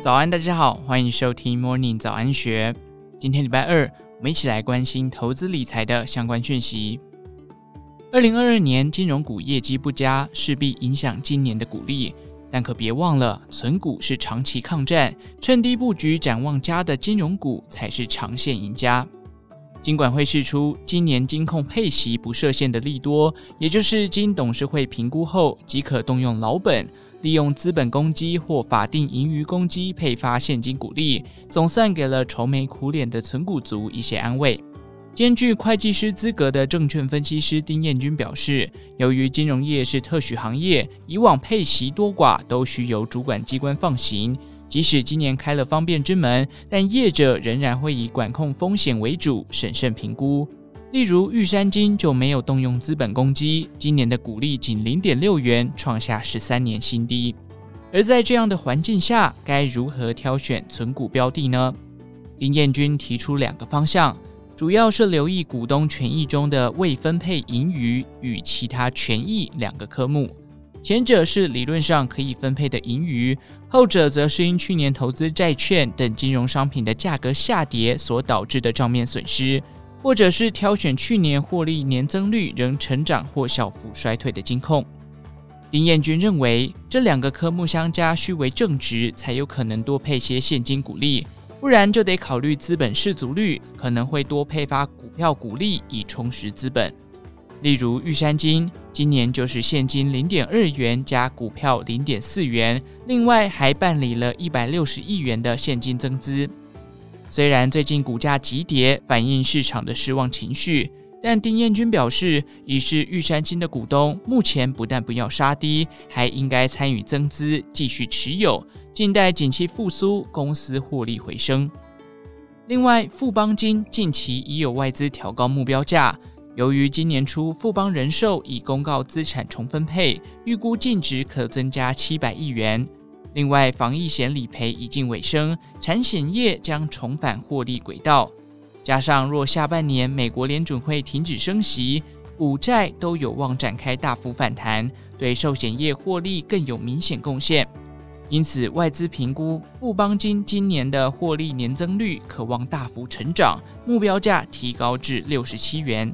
早安，大家好，欢迎收听 Morning 早安学。今天礼拜二，我们一起来关心投资理财的相关讯息。二零二二年金融股业绩不佳，势必影响今年的股利。但可别忘了，存股是长期抗战，趁低布局、展望佳的金融股才是长线赢家。金管会释出今年金控配息不设限的利多，也就是经董事会评估后即可动用老本。利用资本公积或法定盈余公积配发现金股利，总算给了愁眉苦脸的存股族一些安慰。兼具会计师资格的证券分析师丁彦军表示，由于金融业是特许行业，以往配息多寡都需由主管机关放行。即使今年开了方便之门，但业者仍然会以管控风险为主，审慎评估。例如玉山金就没有动用资本公积，今年的股利仅零点六元，创下十三年新低。而在这样的环境下，该如何挑选存股标的呢？林彦军提出两个方向，主要是留意股东权益中的未分配盈余与其他权益两个科目。前者是理论上可以分配的盈余，后者则是因去年投资债券等金融商品的价格下跌所导致的账面损失。或者是挑选去年获利年增率仍成长或小幅衰退的金控，林彦军认为这两个科目相加需为正值，才有可能多配些现金股利，不然就得考虑资本适足率，可能会多配发股票股利以充实资本。例如玉山金今年就是现金零点二元加股票零点四元，另外还办理了一百六十亿元的现金增资。虽然最近股价急跌，反映市场的失望情绪，但丁彦军表示，已是玉山金的股东，目前不但不要杀低，还应该参与增资，继续持有，静待景气复苏，公司获利回升。另外，富邦金近期已有外资调高目标价，由于今年初富邦人寿已公告资产重分配，预估净值可增加七百亿元。另外，防疫险理赔已近尾声，产险业将重返获利轨道。加上若下半年美国联准会停止升息，股债都有望展开大幅反弹，对寿险业获利更有明显贡献。因此，外资评估富邦金今年的获利年增率可望大幅成长，目标价提高至六十七元。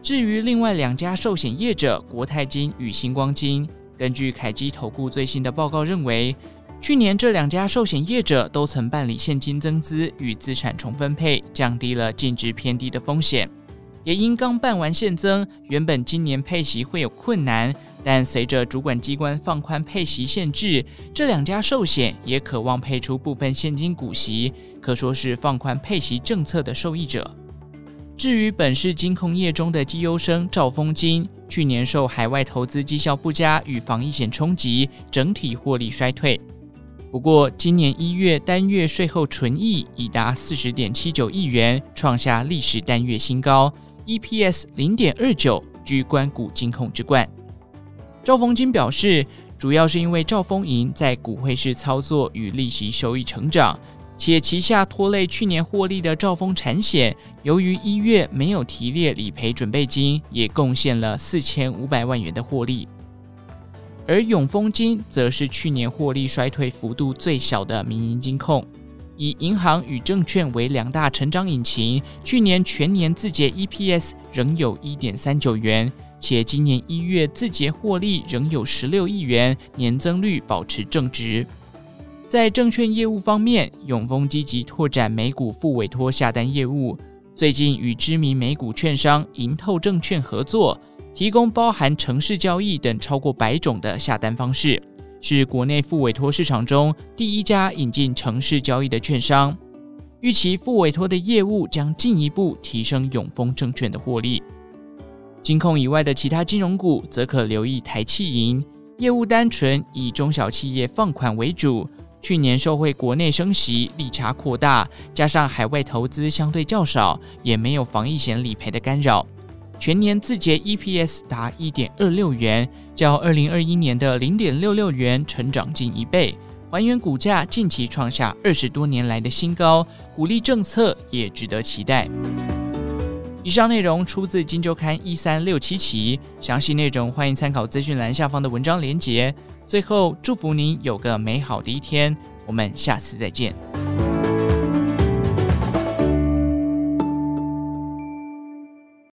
至于另外两家寿险业者国泰金与星光金。根据凯基投顾最新的报告认为，去年这两家寿险业者都曾办理现金增资与资产重分配，降低了净值偏低的风险。也因刚办完现增，原本今年配息会有困难，但随着主管机关放宽配息限制，这两家寿险也渴望配出部分现金股息，可说是放宽配息政策的受益者。至于本市金控业中的绩优生兆丰金，去年受海外投资绩效不佳与防疫险冲击，整体获利衰退。不过，今年一月单月税后纯益已达四十点七九亿元，创下历史单月新高，EPS 零点二九，居官股金控之冠。兆丰金表示，主要是因为兆丰银在股汇市操作与利息收益成长。且旗下拖累去年获利的兆丰产险，由于一月没有提列理赔准备金，也贡献了四千五百万元的获利。而永丰金则是去年获利衰退幅度最小的民营金控，以银行与证券为两大成长引擎，去年全年自结 EPS 仍有一点三九元，且今年一月自结获利仍有十六亿元，年增率保持正值。在证券业务方面，永丰积极拓展美股复委托下单业务。最近与知名美股券商盈透证券合作，提供包含程式交易等超过百种的下单方式，是国内复委托市场中第一家引进程式交易的券商。预期复委托的业务将进一步提升永丰证券的获利。金控以外的其他金融股，则可留意台企银，业务单纯，以中小企业放款为主。去年受惠国内升息，利差扩大，加上海外投资相对较少，也没有防疫险理赔的干扰，全年字节 EPS 达一点二六元，较二零二一年的零点六六元成长近一倍，还原股价近期创下二十多年来的新高，股利政策也值得期待。以上内容出自《金周刊》一三六七期，详细内容欢迎参考资讯栏下方的文章连结。最后，祝福您有个美好的一天。我们下次再见。